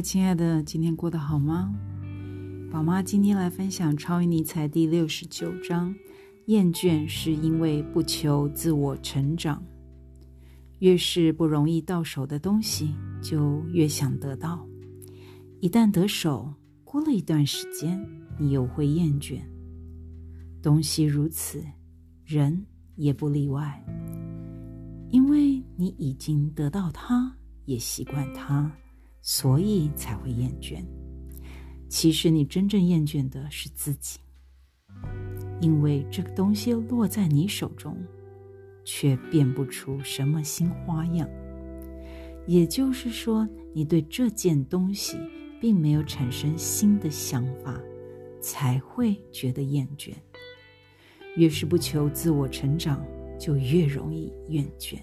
亲爱的，今天过得好吗？宝妈今天来分享《超越尼采》第六十九章：厌倦是因为不求自我成长。越是不容易到手的东西，就越想得到。一旦得手，过了一段时间，你又会厌倦。东西如此，人也不例外。因为你已经得到它，也习惯它。所以才会厌倦。其实你真正厌倦的是自己，因为这个东西落在你手中，却变不出什么新花样。也就是说，你对这件东西并没有产生新的想法，才会觉得厌倦。越是不求自我成长，就越容易厌倦。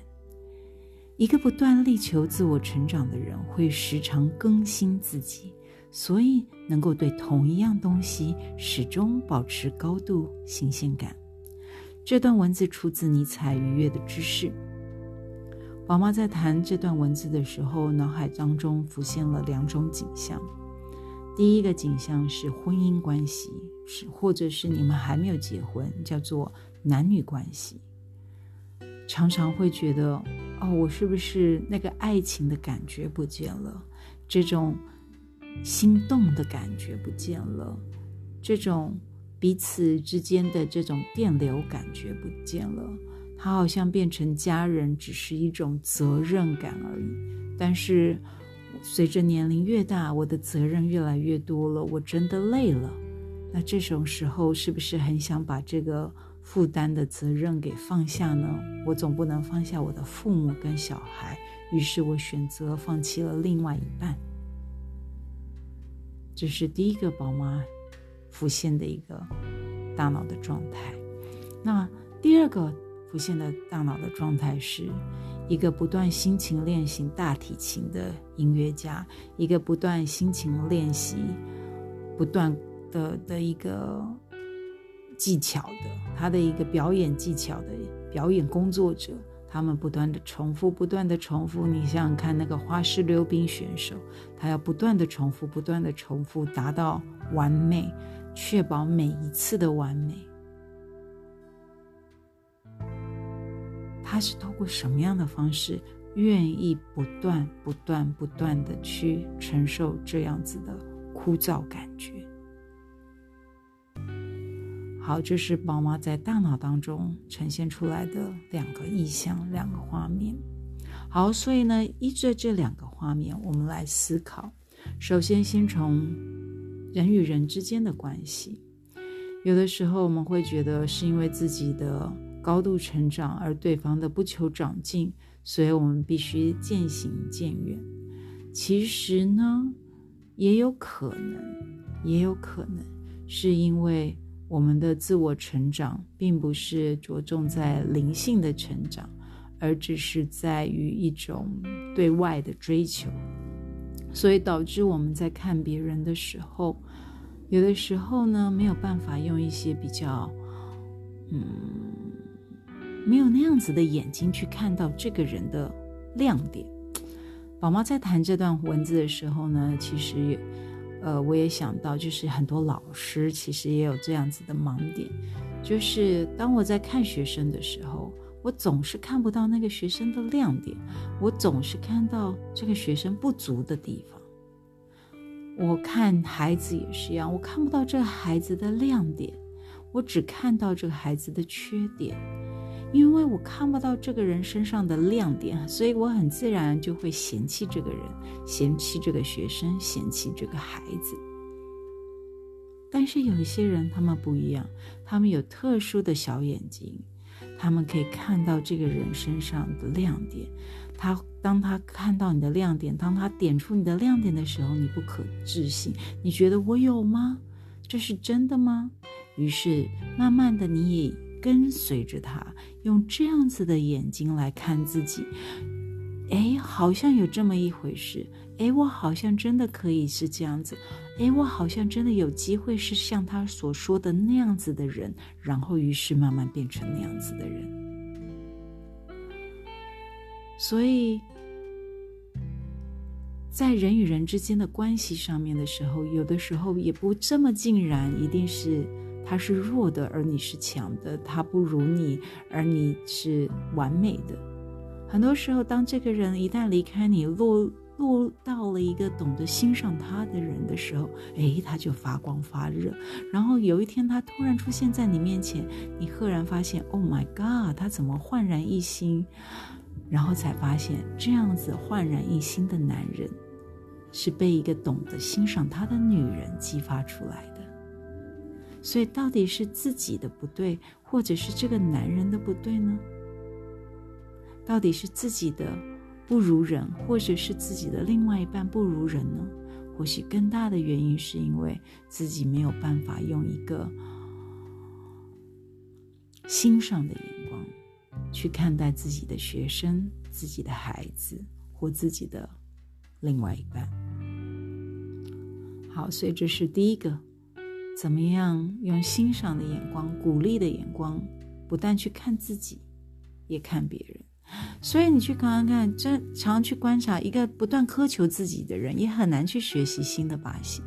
一个不断力求自我成长的人，会时常更新自己，所以能够对同一样东西始终保持高度新鲜感。这段文字出自尼采《愉悦的知识》。宝妈在谈这段文字的时候，脑海当中浮现了两种景象。第一个景象是婚姻关系，是或者是你们还没有结婚，叫做男女关系，常常会觉得。哦，我是不是那个爱情的感觉不见了？这种心动的感觉不见了，这种彼此之间的这种电流感觉不见了。他好像变成家人，只是一种责任感而已。但是随着年龄越大，我的责任越来越多了，我真的累了。那这种时候，是不是很想把这个？负担的责任给放下呢？我总不能放下我的父母跟小孩，于是我选择放弃了另外一半。这是第一个宝妈浮现的一个大脑的状态。那第二个浮现的大脑的状态是一个不断辛勤练习大提琴的音乐家，一个不断辛勤练习、不断的的一个。技巧的，他的一个表演技巧的表演工作者，他们不断的重复，不断的重复。你想想看，那个花式溜冰选手，他要不断的重复，不断的重复，达到完美，确保每一次的完美。他是通过什么样的方式，愿意不断、不断、不断的去承受这样子的枯燥感觉？好，这是宝妈在大脑当中呈现出来的两个意象，两个画面。好，所以呢，依着这两个画面，我们来思考。首先，先从人与人之间的关系。有的时候，我们会觉得是因为自己的高度成长，而对方的不求长进，所以我们必须渐行渐远。其实呢，也有可能，也有可能是因为。我们的自我成长并不是着重在灵性的成长，而只是在于一种对外的追求，所以导致我们在看别人的时候，有的时候呢没有办法用一些比较，嗯，没有那样子的眼睛去看到这个人的亮点。宝妈在谈这段文字的时候呢，其实也。呃，我也想到，就是很多老师其实也有这样子的盲点，就是当我在看学生的时候，我总是看不到那个学生的亮点，我总是看到这个学生不足的地方。我看孩子也是一样，我看不到这个孩子的亮点，我只看到这个孩子的缺点。因为我看不到这个人身上的亮点，所以我很自然就会嫌弃这个人，嫌弃这个学生，嫌弃这个孩子。但是有一些人，他们不一样，他们有特殊的小眼睛，他们可以看到这个人身上的亮点。他当他看到你的亮点，当他点出你的亮点的时候，你不可置信，你觉得我有吗？这是真的吗？于是慢慢的，你也。跟随着他，用这样子的眼睛来看自己，哎，好像有这么一回事，哎，我好像真的可以是这样子，哎，我好像真的有机会是像他所说的那样子的人，然后于是慢慢变成那样子的人。所以，在人与人之间的关系上面的时候，有的时候也不这么尽然，一定是他是弱的，而你是强的；他不如你，而你是完美的。很多时候，当这个人一旦离开你，落落到了一个懂得欣赏他的人的时候，诶，他就发光发热。然后有一天，他突然出现在你面前，你赫然发现，Oh my God，他怎么焕然一新？然后才发现，这样子焕然一新的男人，是被一个懂得欣赏他的女人激发出来的。所以，到底是自己的不对，或者是这个男人的不对呢？到底是自己的不如人，或者是自己的另外一半不如人呢？或许更大的原因是因为自己没有办法用一个欣赏的眼光。去看待自己的学生、自己的孩子或自己的另外一半。好，所以这是第一个，怎么样用欣赏的眼光、鼓励的眼光，不但去看自己，也看别人。所以你去看看，这常去观察一个不断苛求自己的人，也很难去学习新的把戏，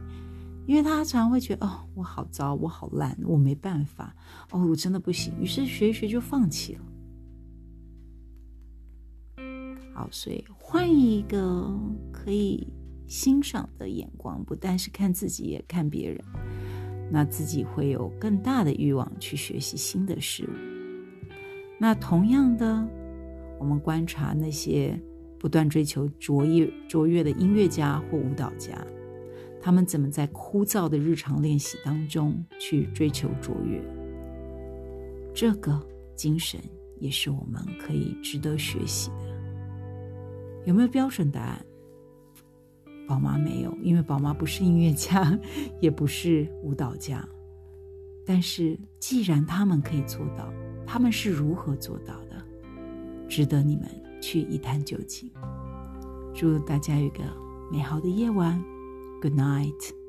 因为他常会觉得哦，我好糟，我好烂，我没办法，哦，我真的不行，于是学一学就放弃了。好，所以换一个可以欣赏的眼光，不但是看自己，也看别人，那自己会有更大的欲望去学习新的事物。那同样的，我们观察那些不断追求卓越、卓越的音乐家或舞蹈家，他们怎么在枯燥的日常练习当中去追求卓越？这个精神也是我们可以值得学习的。有没有标准答案？宝妈没有，因为宝妈不是音乐家，也不是舞蹈家。但是，既然他们可以做到，他们是如何做到的？值得你们去一探究竟。祝大家有个美好的夜晚，Good night。